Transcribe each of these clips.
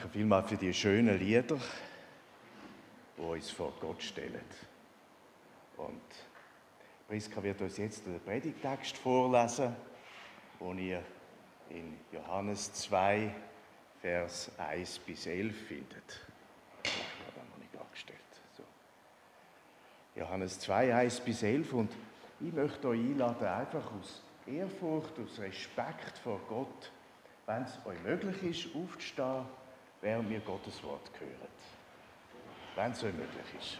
Danke vielmals für die schönen Lieder, die uns vor Gott stellen. Und Priska wird uns jetzt den Predigtext vorlesen, den ihr in Johannes 2, Vers 1 bis 11 findet. Ich habe noch nicht angestellt. So. Johannes 2, 1 bis 11. Und ich möchte euch einladen, einfach aus Ehrfurcht, aus Respekt vor Gott, wenn es euch möglich ist, aufzustehen, während wir Gottes Wort hören. Wenn es euch möglich ist.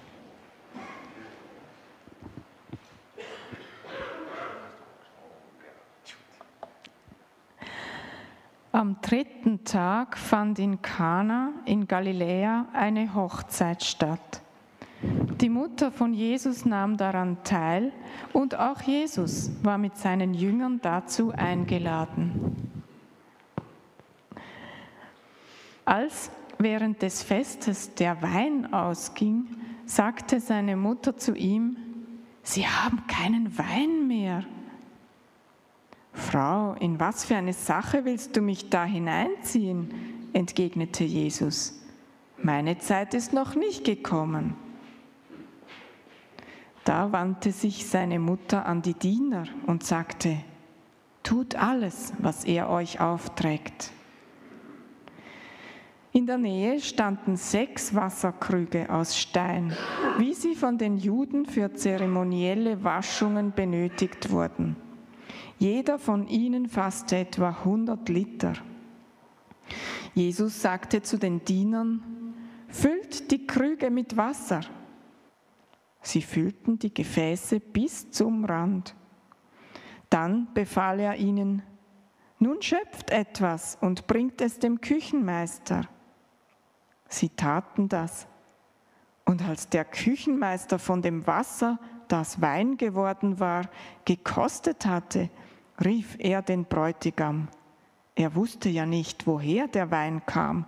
Am dritten Tag fand in Kana in Galiläa eine Hochzeit statt. Die Mutter von Jesus nahm daran teil und auch Jesus war mit seinen Jüngern dazu eingeladen. Als während des Festes der Wein ausging, sagte seine Mutter zu ihm, Sie haben keinen Wein mehr. Frau, in was für eine Sache willst du mich da hineinziehen? entgegnete Jesus. Meine Zeit ist noch nicht gekommen. Da wandte sich seine Mutter an die Diener und sagte, Tut alles, was er euch aufträgt. In der Nähe standen sechs Wasserkrüge aus Stein, wie sie von den Juden für zeremonielle Waschungen benötigt wurden. Jeder von ihnen fasste etwa 100 Liter. Jesus sagte zu den Dienern, füllt die Krüge mit Wasser. Sie füllten die Gefäße bis zum Rand. Dann befahl er ihnen, nun schöpft etwas und bringt es dem Küchenmeister. Sie taten das. Und als der Küchenmeister von dem Wasser, das Wein geworden war, gekostet hatte, rief er den Bräutigam. Er wusste ja nicht, woher der Wein kam.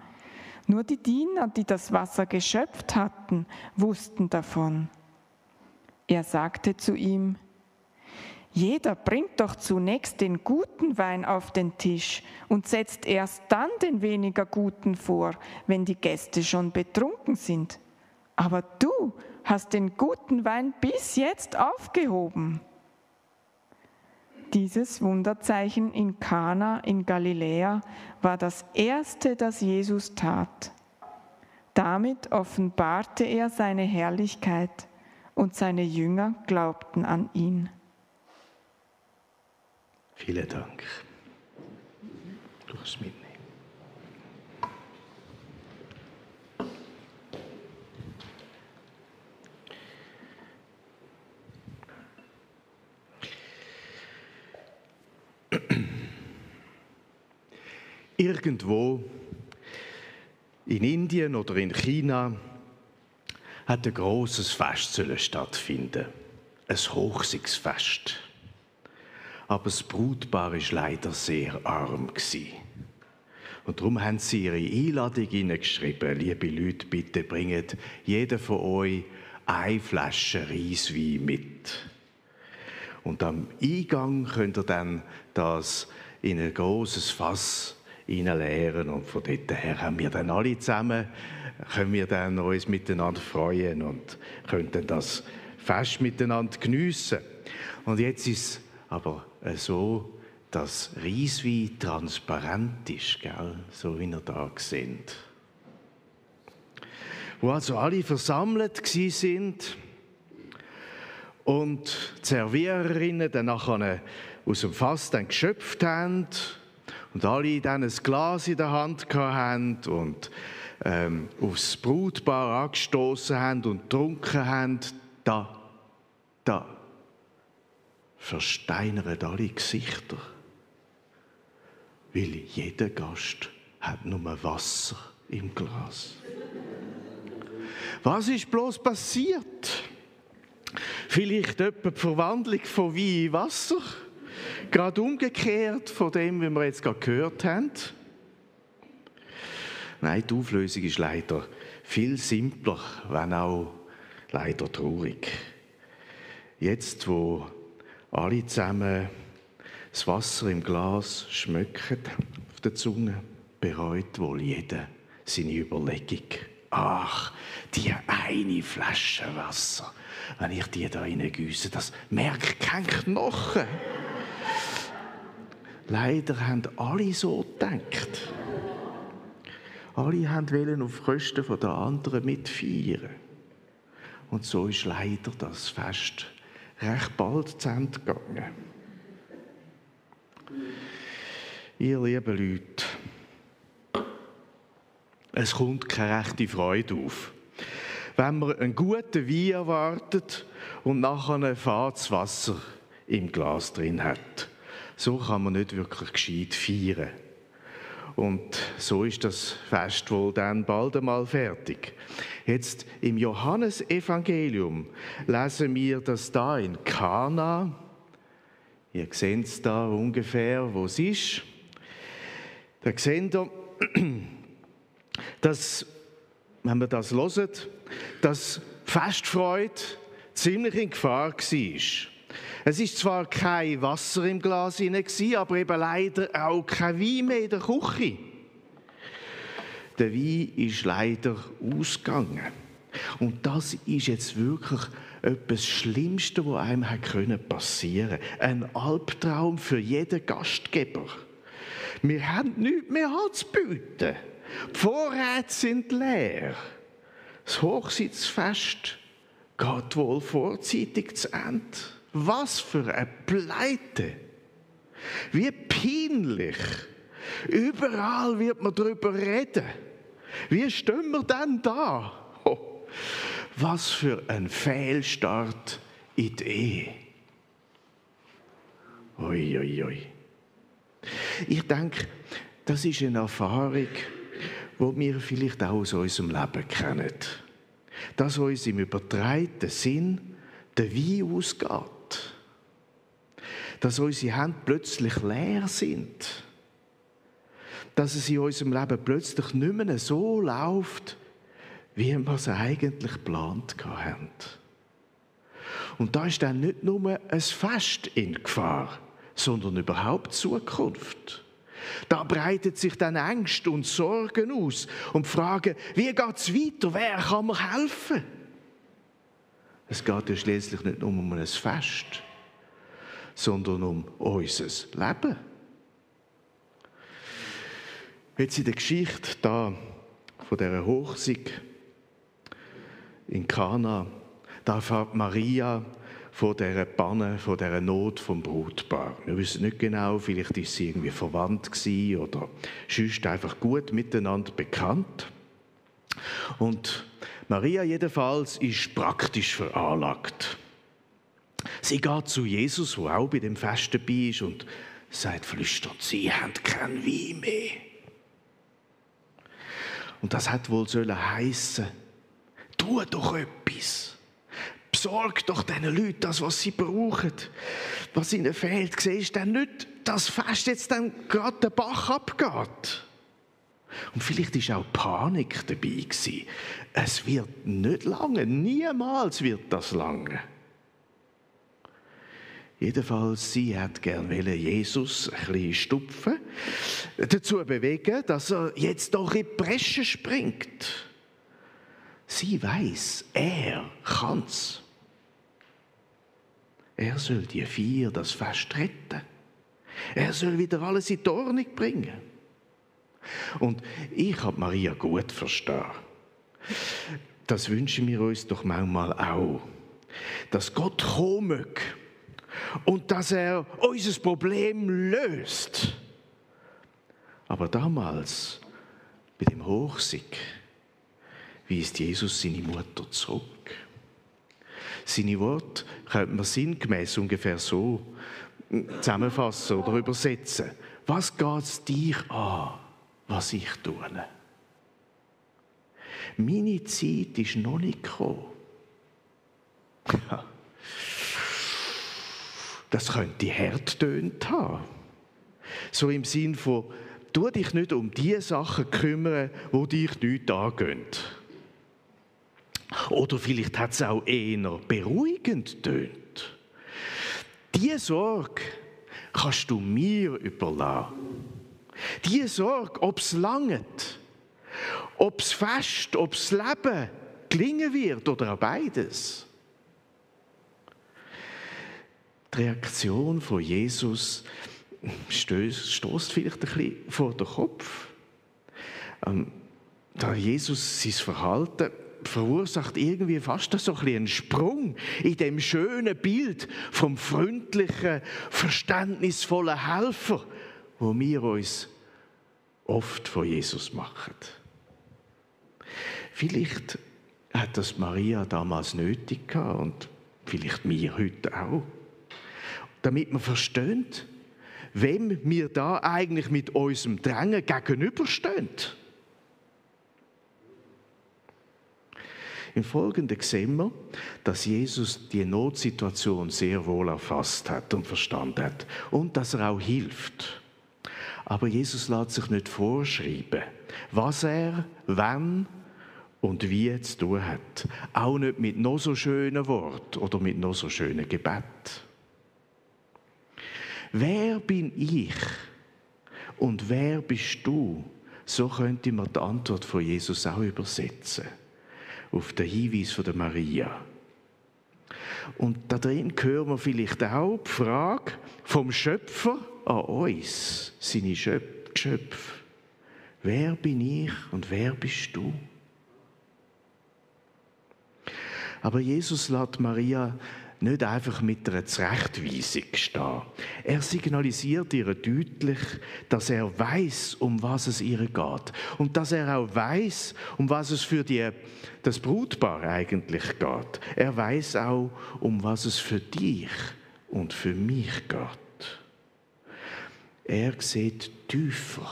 Nur die Diener, die das Wasser geschöpft hatten, wussten davon. Er sagte zu ihm, jeder bringt doch zunächst den guten Wein auf den Tisch und setzt erst dann den weniger guten vor, wenn die Gäste schon betrunken sind. Aber du hast den guten Wein bis jetzt aufgehoben. Dieses Wunderzeichen in Kana in Galiläa war das erste, das Jesus tat. Damit offenbarte er seine Herrlichkeit und seine Jünger glaubten an ihn. Vielen Dank. Du kannst mitnehmen. Irgendwo in Indien oder in China hat ein großes Fest stattfinden. Ein Hochsigsfest aber das Brutpaar war leider sehr arm. Und darum haben sie ihre Einladung hineingeschrieben, liebe Leute, bitte bringt jeder von euch eine Flasche Reiswein mit. Und am Eingang könnt ihr dann das in ein großes Fass leeren und von dort her haben wir dann alle zusammen, können wir dann uns miteinander freuen und können das Fest miteinander geniessen. Und jetzt ist aber äh, so, dass Reiswein transparent ist, gell? so wie ihr da seht. Wo also alle versammelt sind und die Serviererinnen dann nachher aus dem Fass dann geschöpft haben und alle dann ein Glas in der Hand haben und ähm, aufs Brutpaar angestoßen haben und getrunken haben, da, da versteinern alle Gesichter. Weil jeder Gast hat nur Wasser im Glas. Was ist bloß passiert? Vielleicht etwa die Verwandlung von Wein in Wasser? Gerade umgekehrt von dem, wie wir jetzt gerade gehört haben? Nein, die Auflösung ist leider viel simpler, wenn auch leider traurig. Jetzt, wo alle zusammen das Wasser im Glas schmücken auf der Zunge, bereut wohl jeder seine Überlegung. Ach, die eine Flasche Wasser, wenn ich die da reingüsse, das merkt kein Knochen. Leider haben alle so gedacht. Alle wollten auf Kosten der anderen mitfeiern. Und so ist leider das Fest recht bald zu Ende gegangen. Ihr lieben Leute, es kommt keine rechte Freude auf. Wenn man einen guten Wein erwartet und nachher ein fades Wasser im Glas drin hat. So kann man nicht wirklich gescheit feiern. Und so ist das Fest wohl dann bald einmal fertig. Jetzt im Johannesevangelium lesen wir, dass da in Kana, ihr seht es da ungefähr, wo es ist, da seht ihr, dass, wenn man das hört, dass Festfreude ziemlich in Gefahr war. Es ist zwar kein Wasser im Glas aber eben leider auch kein Wein mehr in der Küche. Der Wein ist leider ausgegangen. Und das ist jetzt wirklich etwas Schlimmste, was einem passieren konnte. Ein Albtraum für jeden Gastgeber. Wir haben nichts mehr anzubieten. Die Vorräte sind leer. Das Hochsitzfest geht wohl vorzeitig zu Ende. Was für eine Pleite! Wie peinlich! Überall wird man darüber reden. Wie stehen wir denn da? Oh, was für ein Fehlstart in die Ehe. Ui, ui, ui. Ich denke, das ist eine Erfahrung, die wir vielleicht auch aus unserem Leben kennen. Dass uns im übertreiten Sinn der Wein ausgeht dass unsere Hände plötzlich leer sind. Dass es in unserem Leben plötzlich nicht mehr so läuft, wie wir es eigentlich geplant haben. Und da ist dann nicht nur ein Fest in Gefahr, sondern überhaupt Zukunft. Da breitet sich dann Ängste und Sorgen aus und Fragen, wie geht es weiter, wer kann mir helfen? Es geht ja schließlich nicht nur um ein Fest, sondern um unser Leben. Jetzt in der Geschichte da von der Hochsieg in Kana, da erfährt Maria von dieser Panne, von dieser Not vom Brutpaar. Wir wissen nicht genau, vielleicht ist sie irgendwie verwandt oder sonst einfach gut miteinander bekannt. Und Maria jedenfalls ist praktisch veranlagt. Sie geht zu Jesus, der auch bei dem Fest dabei ist, und sagt flüsternd, sie haben kein Wein mehr. Und das hat wohl sollen heissen, tu doch etwas. Besorg doch diesen Leuten das, was sie brauchen. Was ihnen fehlt, siehst du dann nicht, dass Fest jetzt dann gerade der Bach abgeht. Und vielleicht ist auch Panik dabei gewesen. Es wird nicht lange, niemals wird das lange. Jedenfalls, sie hat gern Jesus ein bisschen stupfen, dazu bewegen, dass er jetzt doch in die Bresche springt. Sie weiß, er kann's. Er soll die vier das Fest retten. Er soll wieder alles in die Ordnung bringen. Und ich habe Maria gut verstehen. Das wünschen wir uns doch manchmal auch. Dass Gott kommen und dass er unser Problem löst. Aber damals, bei dem Hochsieg, wies Jesus seine Mutter zurück. Seine Worte könnte man sinngemäß ungefähr so zusammenfassen oder übersetzen. Was geht es dich an, was ich tue? Meine Zeit ist noch nicht gekommen. Das könnte hart tönt haben. So im Sinn von, tu dich nicht um die Sachen kümmern, wo dich nicht angehen. Oder vielleicht hat es auch eher beruhigend tönt. Diese Sorge kannst du mir überlassen. Diese Sorge, ob es langt, ob es Fest, ob das Leben gelingen wird oder auch beides. Die Reaktion von Jesus stößt vielleicht ein bisschen vor den Kopf. Ähm, da Jesus sein Verhalten verursacht irgendwie fast so ein einen Sprung in dem schönen Bild vom freundlichen, verständnisvollen Helfer, wo wir uns oft von Jesus machen. Vielleicht hat das Maria damals nötig gehabt und vielleicht mir heute auch, damit man versteht, wem wir da eigentlich mit unserem Drängen gegenüberstehen. Im Folgenden sehen wir, dass Jesus die Notsituation sehr wohl erfasst hat und verstanden hat und dass er auch hilft. Aber Jesus lässt sich nicht vorschreiben, was er, wann und wie zu tun hat. Auch nicht mit noch so schönen Worten oder mit noch so schönen Gebet. Wer bin ich und wer bist du? So könnte man die Antwort von Jesus auch übersetzen auf den Hinweis von der Maria. Und da drin hören wir vielleicht auch die Frage vom Schöpfer an uns, seine Geschöpfe. Wer bin ich und wer bist du? Aber Jesus lässt Maria nicht einfach mit einer Zurechtweisung stehen. Er signalisiert ihr deutlich, dass er weiß, um was es ihr geht und dass er auch weiß, um was es für die, das Brutpaar eigentlich geht. Er weiß auch, um was es für dich und für mich geht. Er sieht tiefer,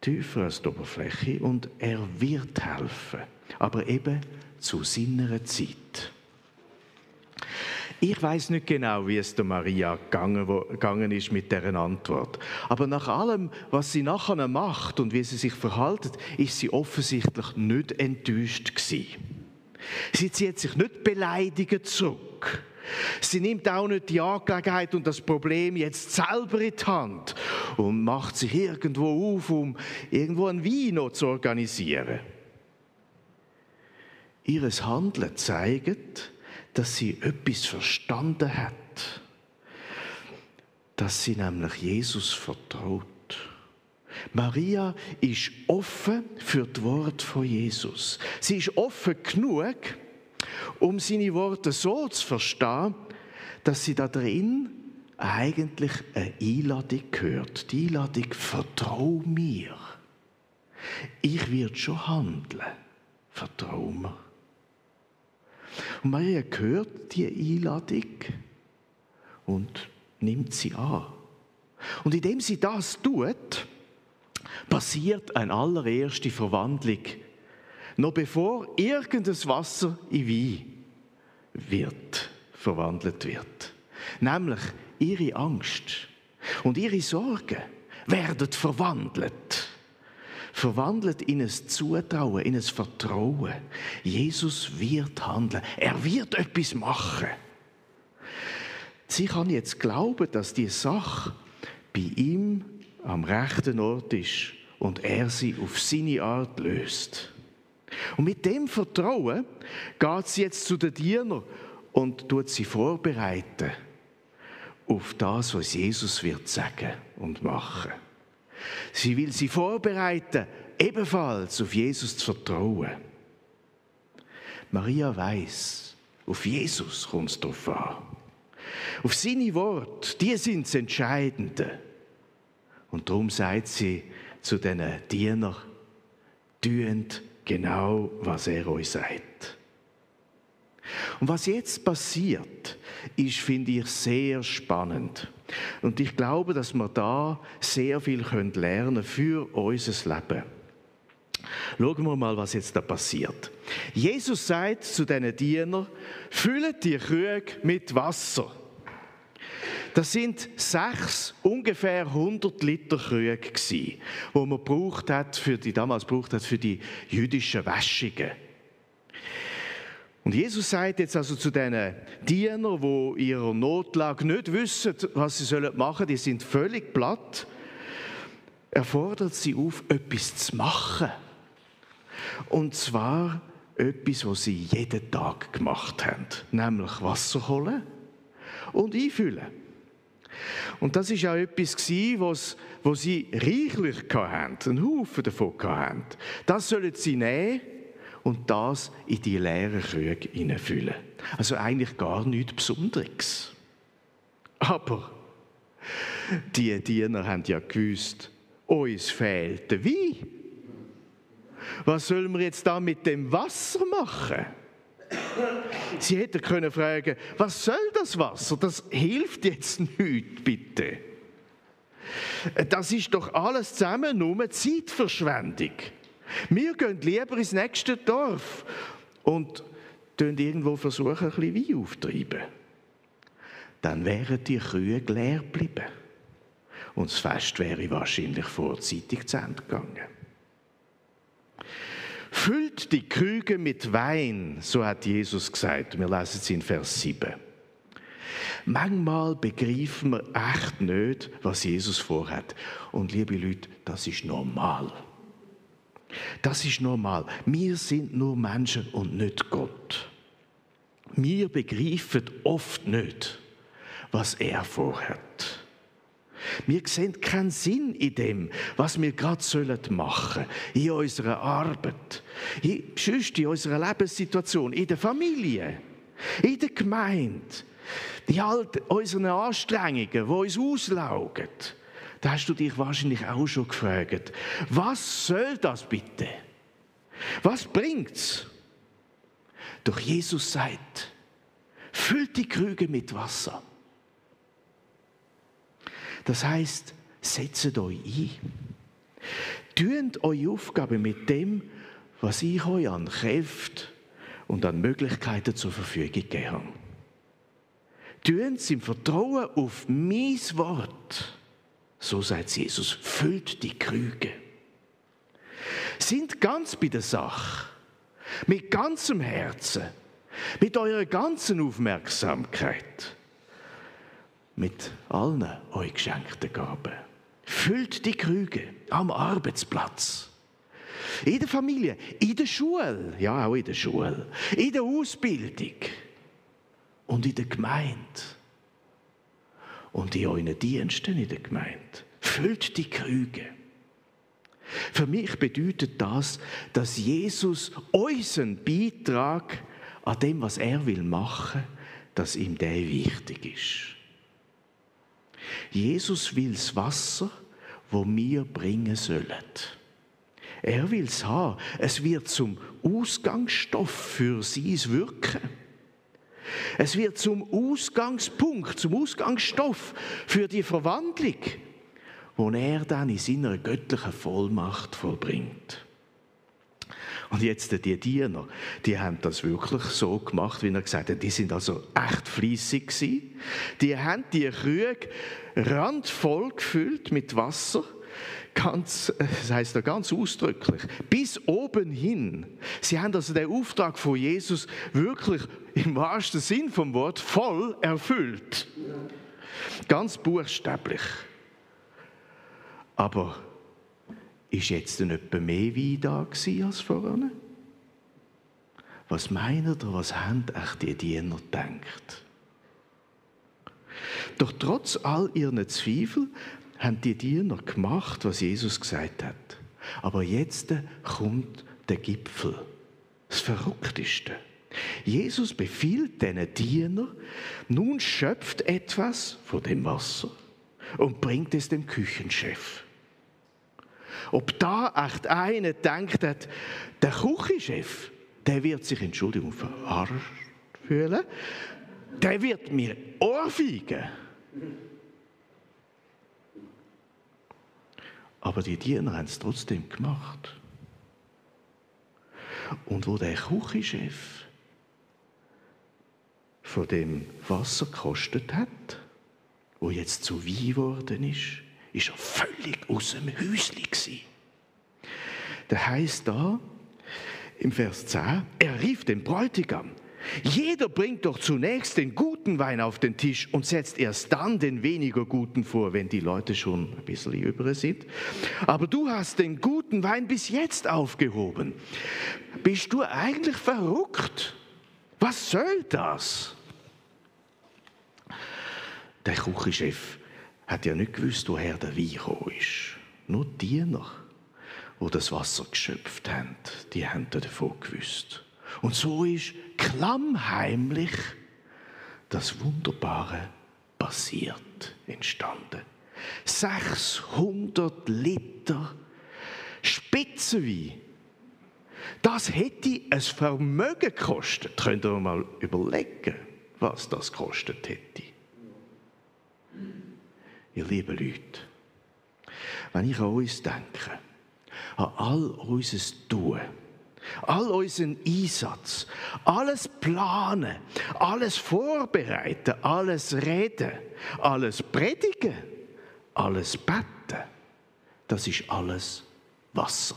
tiefer als die Oberfläche und er wird helfen, aber eben zu seiner Zeit. Ich weiß nicht genau, wie es der Maria gegangen, gegangen ist mit deren Antwort. Aber nach allem, was sie nachher macht und wie sie sich verhaltet, ist sie offensichtlich nicht enttäuscht gewesen. Sie zieht sich nicht beleidigt zurück. Sie nimmt auch nicht die Angelegenheit und das Problem jetzt selber in die Hand und macht sich irgendwo auf, um irgendwo ein Wein zu organisieren. Ihres Handeln zeigt, dass sie etwas verstanden hat, dass sie nämlich Jesus vertraut. Maria ist offen für das Wort von Jesus. Sie ist offen genug, um seine Worte so zu verstehen, dass sie da drin eigentlich eine Einladung hört. Die Einladung, vertrau mir. Ich werde schon handeln. Vertrau mir. Und Maria hört die Einladung und nimmt sie an. Und indem sie das tut, passiert eine allererste Verwandlung. Noch bevor irgendein Wasser in Wein wird, verwandelt wird. Nämlich ihre Angst und ihre Sorgen werden verwandelt verwandelt in ein Zutrauen, in ein Vertrauen. Jesus wird handeln. Er wird etwas machen. Sie kann jetzt glauben, dass die Sache bei ihm am rechten Ort ist und er sie auf seine Art löst. Und mit dem Vertrauen geht sie jetzt zu den Dienern und tut sie vorbereiten auf das, was Jesus wird sagen und machen. Sie will sie vorbereiten, ebenfalls auf Jesus zu vertrauen. Maria weiß, auf Jesus kommt es darauf an. Auf seine Worte, die sind das Entscheidende. Und darum sagt sie zu diesen Dienern, tüend genau, was er euch sagt. Und was jetzt passiert, ist, finde ich, sehr spannend. Und ich glaube, dass wir da sehr viel lernen können für unser Leben. Schauen wir mal, was jetzt da passiert. Jesus sagt zu diesen Dienern, füllt die Krüge mit Wasser. Das sind sechs ungefähr 100 Liter Krüge die man braucht hat für die damals braucht hat für die jüdischen Wäschungen. Und Jesus sagt jetzt also zu diesen Dienern, die ihrer Notlage nicht wissen, was sie machen sollen, die sind völlig platt. Er fordert sie auf, etwas zu machen. Und zwar etwas, was sie jeden Tag gemacht haben, nämlich Wasser holen und einfüllen. Und das ist auch etwas was, was sie reichlich hatten, einen Haufen davon hatten. Das sollen sie nehmen und das in die leeren Krüge hineinfüllen. Also eigentlich gar nichts Besonderes. Aber die Diener haben ja gewusst, uns fehlt der Wein. Was sollen wir jetzt da mit dem Wasser machen? Sie hätten können fragen, was soll das Wasser? Das hilft jetzt nicht, bitte. Das ist doch alles zusammen nur Zeitverschwendung. Wir gehen lieber ins nächste Dorf und irgendwo versuchen, ein bisschen Wein aufzutreiben. Dann wären die Kühe leer geblieben. Und das Fest wäre wahrscheinlich vorzeitig zu Ende gegangen. Füllt die Krüge mit Wein, so hat Jesus gesagt. Wir lesen es in Vers 7. Manchmal begreifen wir echt nicht, was Jesus vorhat. Und liebe Leute, das ist normal. Das ist normal. Wir sind nur Menschen und nicht Gott. Wir begreifen oft nicht, was er vorhat. Wir sehen keinen Sinn in dem, was wir gerade machen sollen, in unserer Arbeit, in, in unserer Lebenssituation, in der Familie, in der Gemeinde, in all unseren Anstrengungen, die uns auslaugen. Da hast du dich wahrscheinlich auch schon gefragt, was soll das bitte? Was bringt's? Doch Jesus sagt, füllt die Krüge mit Wasser. Das heißt, setzt euch ein. Tünt eure Aufgabe mit dem, was ich euch an Kräften und an Möglichkeiten zur Verfügung gegeben habe. Sie im Vertrauen auf mein Wort. So sagt Jesus, füllt die Krüge. Sind ganz bei der Sache, mit ganzem Herzen, mit eurer ganzen Aufmerksamkeit. Mit allen euch geschenkten Gaben. Füllt die Krüge am Arbeitsplatz, in der Familie, in der Schule, ja auch in der Schule, in der Ausbildung. Und in der Gemeinde und in euren Diensten in der Gemeinde. Füllt die Krüge. Für mich bedeutet das, dass Jesus unseren Beitrag an dem, was er will machen, dass ihm der wichtig ist. Jesus will das Wasser, wo wir bringen sollen. Er will es haben. Es wird zum Ausgangsstoff für sein Wirken. Es wird zum Ausgangspunkt, zum Ausgangsstoff für die Verwandlung, wo er dann in seiner göttlichen Vollmacht vollbringt. Und jetzt die Diener, die haben das wirklich so gemacht, wie er gesagt hat. Die sind also echt fließig gewesen. Die haben die Krüge randvoll gefüllt mit Wasser. Ganz, das heißt da ganz ausdrücklich, bis oben hin. Sie haben also den Auftrag von Jesus wirklich im wahrsten Sinn vom Wort voll erfüllt. Ganz buchstäblich. Aber ist jetzt denn etwa mehr Wein da als vorne? Was meinen oder was haben die Diener gedacht? Doch trotz all ihren Zweifel haben die Diener gemacht, was Jesus gesagt hat. Aber jetzt kommt der Gipfel, das Verrückteste. Jesus befiehlt diesen Diener, nun schöpft etwas von dem Wasser und bringt es dem Küchenchef. Ob da echt einer denkt hat, der Küchenchef, der wird sich, Entschuldigung, verarscht fühlen, der wird mir ohrfeigen. Aber die Diener haben es trotzdem gemacht. Und wo der Küchenchef von dem Wasser gekostet hat, wo jetzt zu Wein geworden ist, ist er völlig aus dem Häuschen Der heißt da im Vers 10, er rief den Bräutigam. Jeder bringt doch zunächst den guten Wein auf den Tisch und setzt erst dann den weniger guten vor, wenn die Leute schon ein bisschen über sind. Aber du hast den guten Wein bis jetzt aufgehoben? Bist du eigentlich verrückt? Was soll das? Der Küchenchef hat ja nicht gewusst, woher der Wein gekommen ist. Nur die Diener, die das Wasser geschöpft haben, die haben davon gewusst. Und so ist klammheimlich das Wunderbare passiert, entstanden. 600 Liter Spitzenwein. Das hätte ein Vermögen gekostet. Könnt ihr mal überlegen, was das gekostet hätte. Ihr lieben Leute, wenn ich an uns denke, an all unser Tun, all unseren Einsatz, alles planen, alles vorbereiten, alles reden, alles predigen, alles beten, das ist alles Wasser.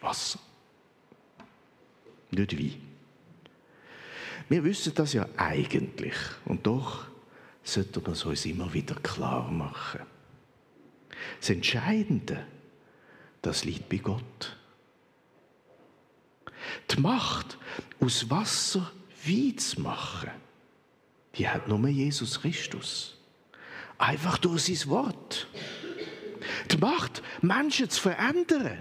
Wasser. Nicht Wein. Wir wissen das ja eigentlich und doch sollten wir es uns immer wieder klar machen. Das Entscheidende, das liegt bei Gott. Die Macht, aus Wasser Wein zu machen, die hat nur Jesus Christus. Einfach durch sein Wort. Die Macht, Menschen zu verändern,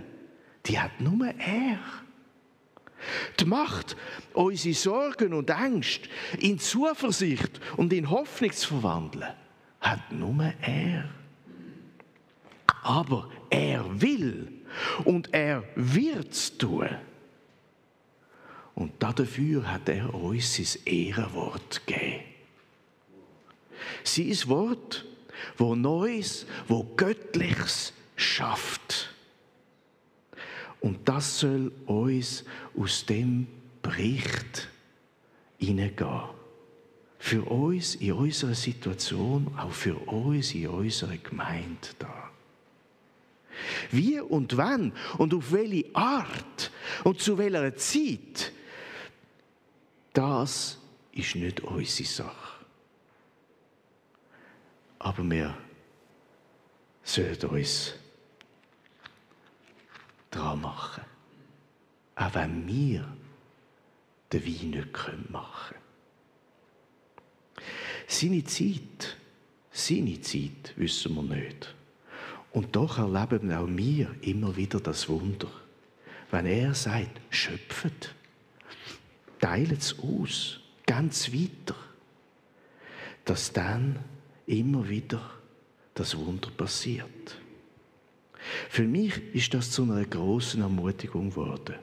die hat nur er. Die Macht, unsere Sorgen und Ängste in Zuversicht und in Hoffnung zu verwandeln, hat nur er. Aber er will und er wird es tun. Und dafür hat er uns sein Ehrenwort gegeben. Sein Wort, wo Neues, wo Göttliches schafft. Und das soll uns aus dem Bericht hineingehen. Für uns in unserer Situation, auch für uns in unserer Gemeinde da. Wie und wann und auf welche Art und zu welcher Zeit das ist nicht unsere Sache. Aber wir sollten uns dran machen. Auch wenn wir den Wein nicht machen können. Seine Zeit, seine Zeit wissen wir nicht. Und doch erleben auch wir immer wieder das Wunder. Wenn er sagt, schöpfet, teilt es aus, ganz weiter, dass dann immer wieder das Wunder passiert. Für mich ist das zu einer großen Ermutigung geworden.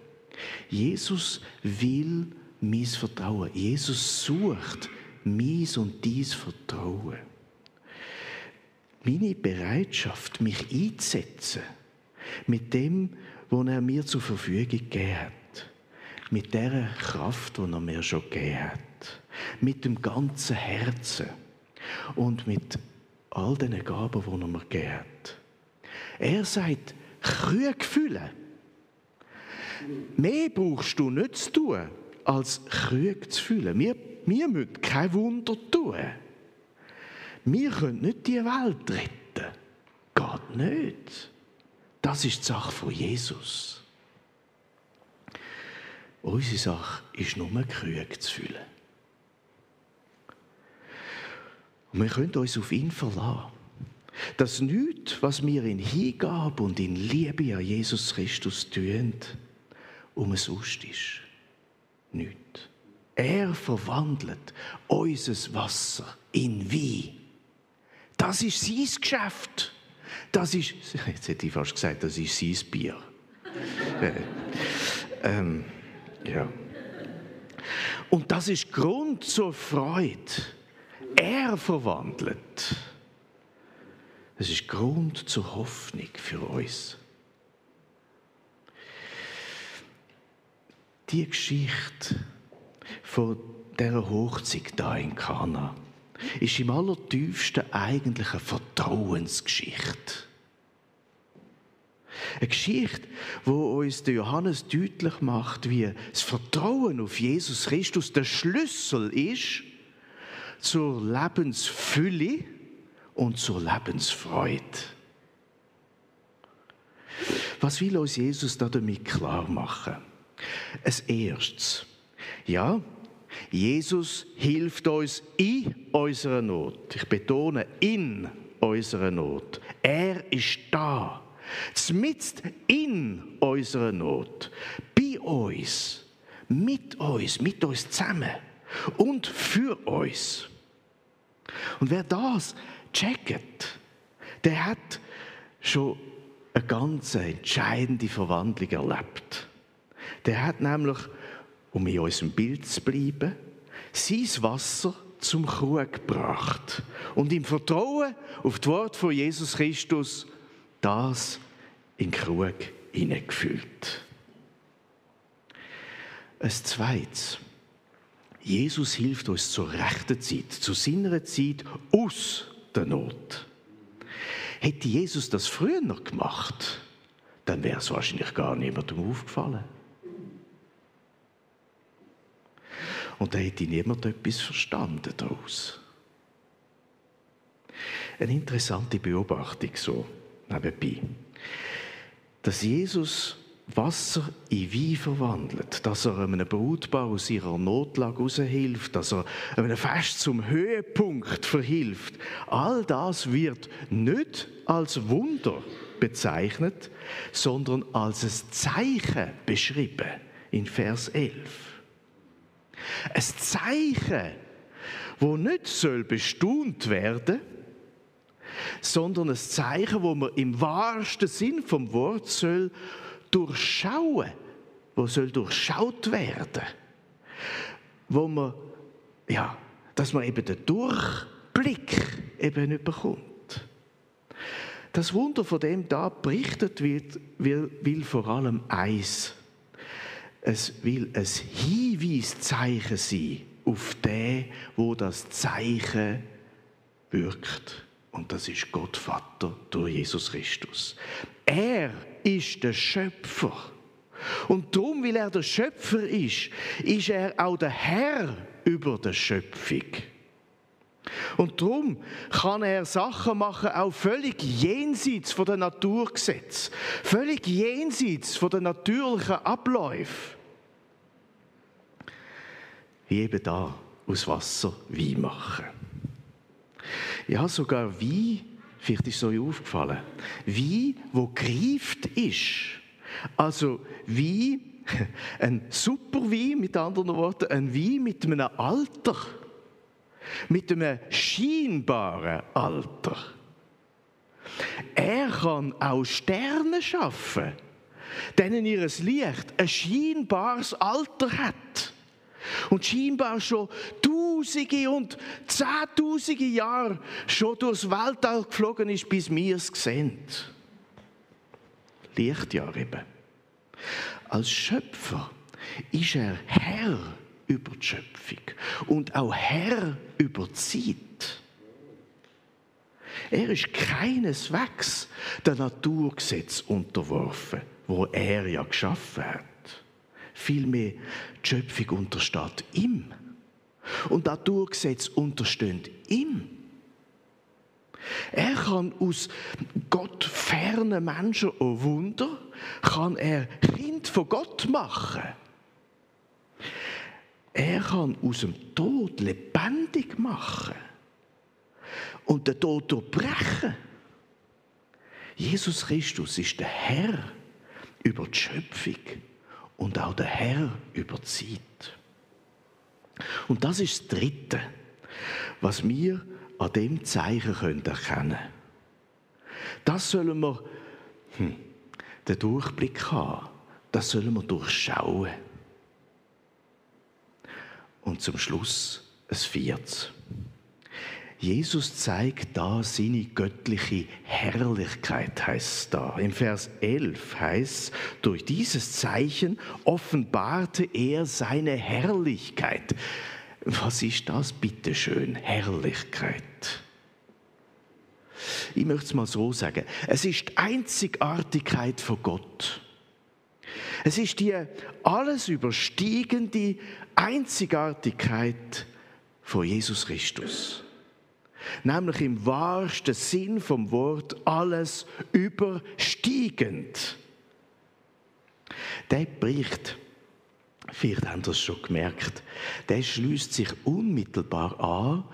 Jesus will mein Vertrauen. Jesus sucht mein und dies Vertrauen. Meine Bereitschaft, mich einzusetzen mit dem, was er mir zur Verfügung gegeben hat mit der Kraft, die er mir schon gegeben hat, mit dem ganzen Herzen und mit all den Gaben, die er mir gegeben hat. Er sagt, Krüge füllen. Mehr brauchst du nicht zu tun, als Krüge zu füllen. Wir, wir müssen kein Wunder tun. Wir können nicht die Welt retten. Geht nicht. Das ist die Sache von Jesus. Unsere Sache ist nur Krüge zu füllen. Und wir können uns auf ihn verlassen. Dass nichts, was wir in Hingabe und in Liebe an Jesus Christus tun, umsonst ist. Nichts. Er verwandelt unser Wasser in Wein. Das ist sein Geschäft. Das ist, jetzt hätte ich fast gesagt, das ist sein Bier. äh, ähm, ja. Und das ist Grund zur Freude. Er verwandelt. Das ist Grund zur Hoffnung für uns. Die Geschichte von der Hochzeit da in Kana ist im allertiefsten eigentlich eine Vertrauensgeschichte. Eine Geschichte, wo uns der Johannes deutlich macht, wie das Vertrauen auf Jesus Christus der Schlüssel ist zur Lebensfülle und zur Lebensfreude. Was will uns Jesus da damit klar machen? Als erstes, ja, Jesus hilft uns in unserer Not. Ich betone, in unserer Not. Er ist da. Zmitzt in unserer Not. Bei uns. Mit uns. Mit uns zusammen. Und für uns. Und wer das checkt, der hat schon eine ganz entscheidende Verwandlung erlebt. Der hat nämlich, um in unserem Bild zu bleiben, sein Wasser zum Krug gebracht und im Vertrauen auf das Wort von Jesus Christus das in den Krug hineingefüllt. Ein zweites. Jesus hilft uns zur rechten Zeit, zu seiner Zeit aus der Not. Hätte Jesus das früher noch gemacht, dann wäre es wahrscheinlich gar niemandem aufgefallen. Und da hätte niemand etwas verstanden daraus. Eine interessante Beobachtung so nebenbei. Dass Jesus Wasser in Wein verwandelt, dass er einem Brutpaar aus ihrer Notlage raushilft, dass er einem Fest zum Höhepunkt verhilft. All das wird nicht als Wunder bezeichnet, sondern als ein Zeichen beschrieben in Vers 11. Ein Zeichen, wo nicht soll bestaunt werden, sondern ein Zeichen, wo man im wahrsten Sinn vom Wort soll durchschauen, wo soll durchschaut werden, wo man ja, dass man eben den Durchblick eben nicht bekommt. Das Wunder, von dem da berichtet wird, will, will vor allem eins. Es will ein Hinweiszeichen sein auf den, wo das Zeichen wirkt. Und das ist Gott Vater durch Jesus Christus. Er ist der Schöpfer. Und darum, weil er der Schöpfer ist, ist er auch der Herr über der Schöpfung. Und darum kann er Sachen machen, auch völlig jenseits von der Naturgesetz, völlig jenseits von den natürlichen Abläufen. Wie eben da aus Wasser Wein machen. Ja, sogar Wein Vielleicht ist es euch aufgefallen. Wein, wo gereift ist. Also Wein, ein super Wein, mit anderen Worten, ein Wein mit einem Alter. Mit einem scheinbaren Alter. Er kann auch Sterne schaffen, denen ihr Licht ein scheinbares Alter hat und scheinbar schon Tausende und Zehntausende Jahre schon durchs Weltall geflogen ist, bis wir es sehen. Lichtjahr eben. Als Schöpfer ist er Herr über die Schöpfung und auch Herr über die Zeit. Er ist keineswegs der Naturgesetz unterworfen, wo er ja geschaffen hat. Vielmehr die Schöpfung untersteht ihm. Und das Naturgesetz untersteht ihm. Er kann aus Gott fernen Menschen ein Wunder, kann er Kind von Gott machen. Er kann aus dem Tod lebendig machen und den Tod durchbrechen. Jesus Christus ist der Herr über die Schöpfung und auch der Herr über die Zeit. Und das ist das Dritte, was wir an dem Zeichen können erkennen. Das sollen wir hm, den Durchblick haben. Das sollen wir durchschauen. Und zum Schluss ein viertes. Jesus zeigt da seine göttliche Herrlichkeit, heißt da. Im Vers 11 heißt durch dieses Zeichen offenbarte er seine Herrlichkeit. Was ist das, bitteschön, Herrlichkeit? Ich möchte es mal so sagen. Es ist die Einzigartigkeit von Gott. Es ist die alles überstiegende Einzigartigkeit von Jesus Christus nämlich im wahrsten Sinn vom Wort alles überstiegend. Der Bericht, vielleicht haben Sie es schon gemerkt, der schließt sich unmittelbar an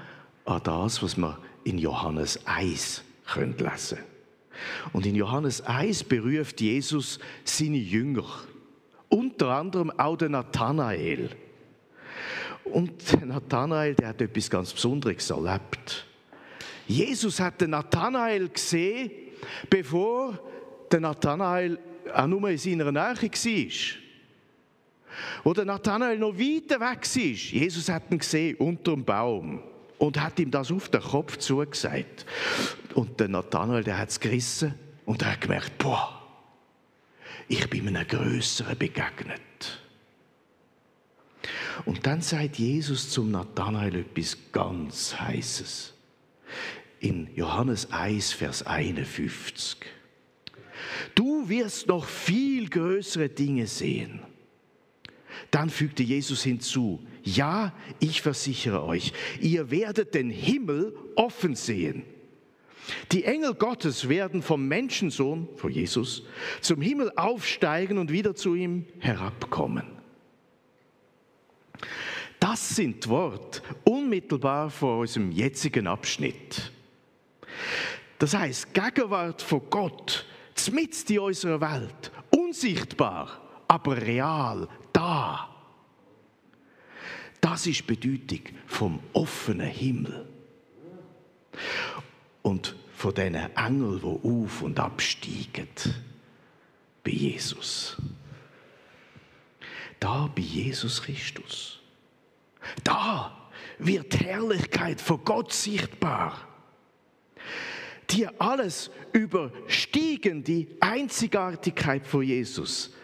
an das, was wir in Johannes 1 können lesen Und in Johannes 1 beruft Jesus seine Jünger, unter anderem auch den Nathanael. Und Nathanael, der hat etwas ganz Besonderes erlebt. Jesus hat den Nathanael gesehen, bevor der Nathanael auch nur in seiner Nähe war. Wo der Nathanael noch weiter weg war, Jesus hat ihn gesehen unter dem Baum und hat ihm das auf den Kopf zugesagt. Und der Nathanael, der hat es gerissen und er hat gemerkt, boah, ich bin einem Größeren begegnet. Und dann sagt Jesus zum Nathanael etwas ganz Heißes. In Johannes 1, Vers 51. Du wirst noch viel größere Dinge sehen. Dann fügte Jesus hinzu, ja, ich versichere euch, ihr werdet den Himmel offen sehen. Die Engel Gottes werden vom Menschensohn, von Jesus, zum Himmel aufsteigen und wieder zu ihm herabkommen. Das sind Worte unmittelbar vor unserem jetzigen Abschnitt. Das heißt, Gegenwart von Gott, mitten in unserer Welt, unsichtbar, aber real, da. Das ist die Bedeutung vom offenen Himmel. Und von diesen Engeln, die auf und absteigen bei Jesus. Da bei Jesus Christus. Da wird die Herrlichkeit von Gott sichtbar. Die alles überstiegen die Einzigartigkeit von Jesus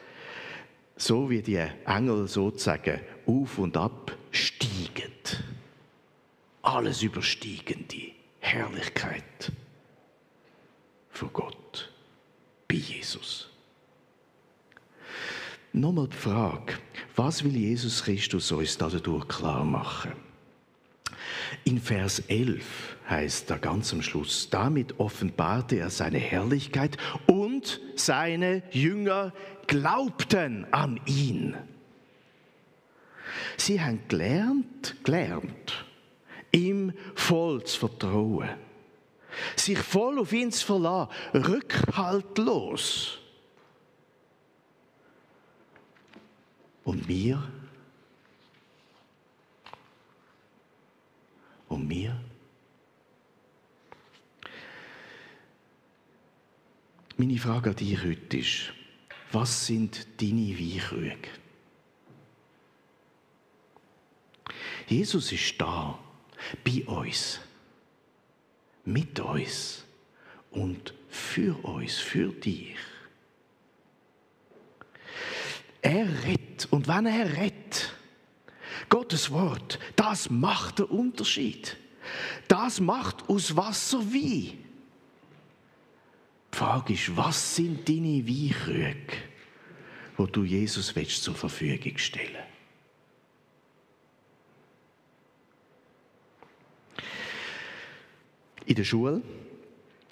so wie die Engel sozusagen auf und ab steigen. Alles überstiegende Herrlichkeit von Gott bei Jesus. Nochmal die Frage, was will Jesus Christus uns dadurch klar machen? In Vers 11 heißt da ganz am Schluss, damit offenbarte er seine Herrlichkeit und seine Jünger glaubten an ihn. Sie haben gelernt, gelernt, ihm voll zu vertrauen, sich voll auf ihn zu verlassen, rückhaltlos. Und wir? Und mir? Meine Frage an dich heute ist, was sind deine Weinkrüge? Jesus ist da, bei uns, mit uns und für uns, für dich. Er rettet. Und wenn er rettet, Gottes Wort, das macht den Unterschied. Das macht aus Wasser Wein. Die Frage ist, was sind deine Weinkrüge, wo du Jesus willst zur Verfügung stellen In der Schule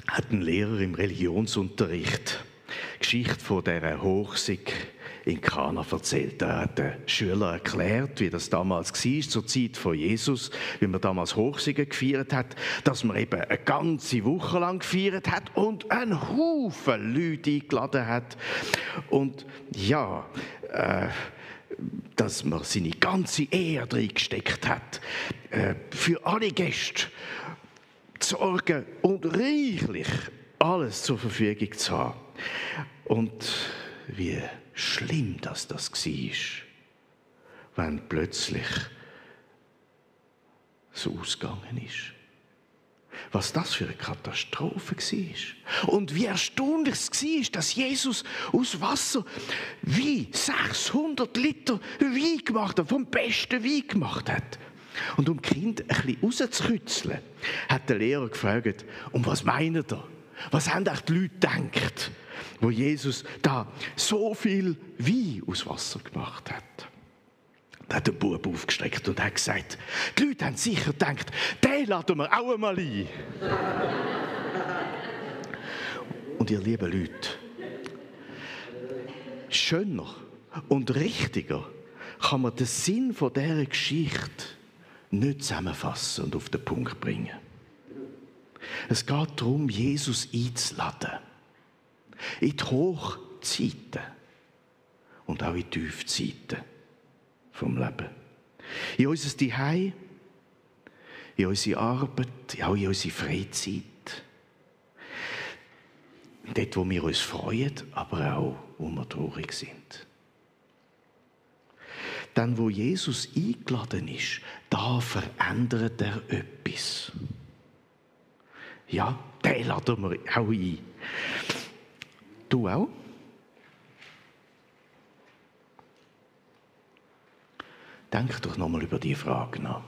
hat ein Lehrer im Religionsunterricht Geschichte von dieser Hochsig in Kana erzählt. Er hat den Schülern erklärt, wie das damals war, zur Zeit von Jesus, wie man damals Hochsiegen gefeiert hat, dass man eben eine ganze Woche lang gefeiert hat und einen Haufen Leute eingeladen hat. Und ja, äh, dass man seine ganze Ehre gesteckt hat, äh, für alle Gäste zu sorgen und reichlich alles zur Verfügung zu haben. Und wie schlimm dass das war, wenn plötzlich so ausgegangen ist. Was das für eine Katastrophe war. Und wie erstaunlich es war, dass Jesus aus Wasser wie 600 Liter Wein gemacht hat, vom besten Wein gemacht hat. Und um Kinder ein bisschen rauszukitzeln, hat der Lehrer gefragt, um was meint er? Was haben die Leute gedacht? wo Jesus da so viel Wein aus Wasser gemacht hat. Da hat der Bub aufgestreckt und hat gesagt, die Leute haben sicher gedacht, den laden wir auch einmal ein. und ihr lieben Leute, schöner und richtiger kann man den Sinn dieser Geschichte nicht zusammenfassen und auf den Punkt bringen. Es geht darum, Jesus einzuladen. In die Hochzeiten und auch in die Tiefzeiten vom Leben. In unser Zuhause, in unsere Arbeit, auch in unsere Freizeit. Dort, wo wir uns freuen, aber auch, wo wir traurig sind. Dann, wo Jesus eingeladen ist, da verändert er etwas. Ja, den laden wir auch ein. Du auch? Denk doch nochmal über die Frage nach.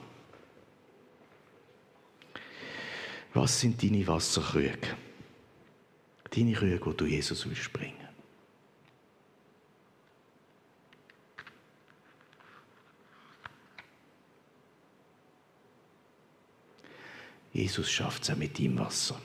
Was sind deine Wasserkrüge? Deine Krüge, die du Jesus willst bringen. Jesus schafft es mit deinem Wasser.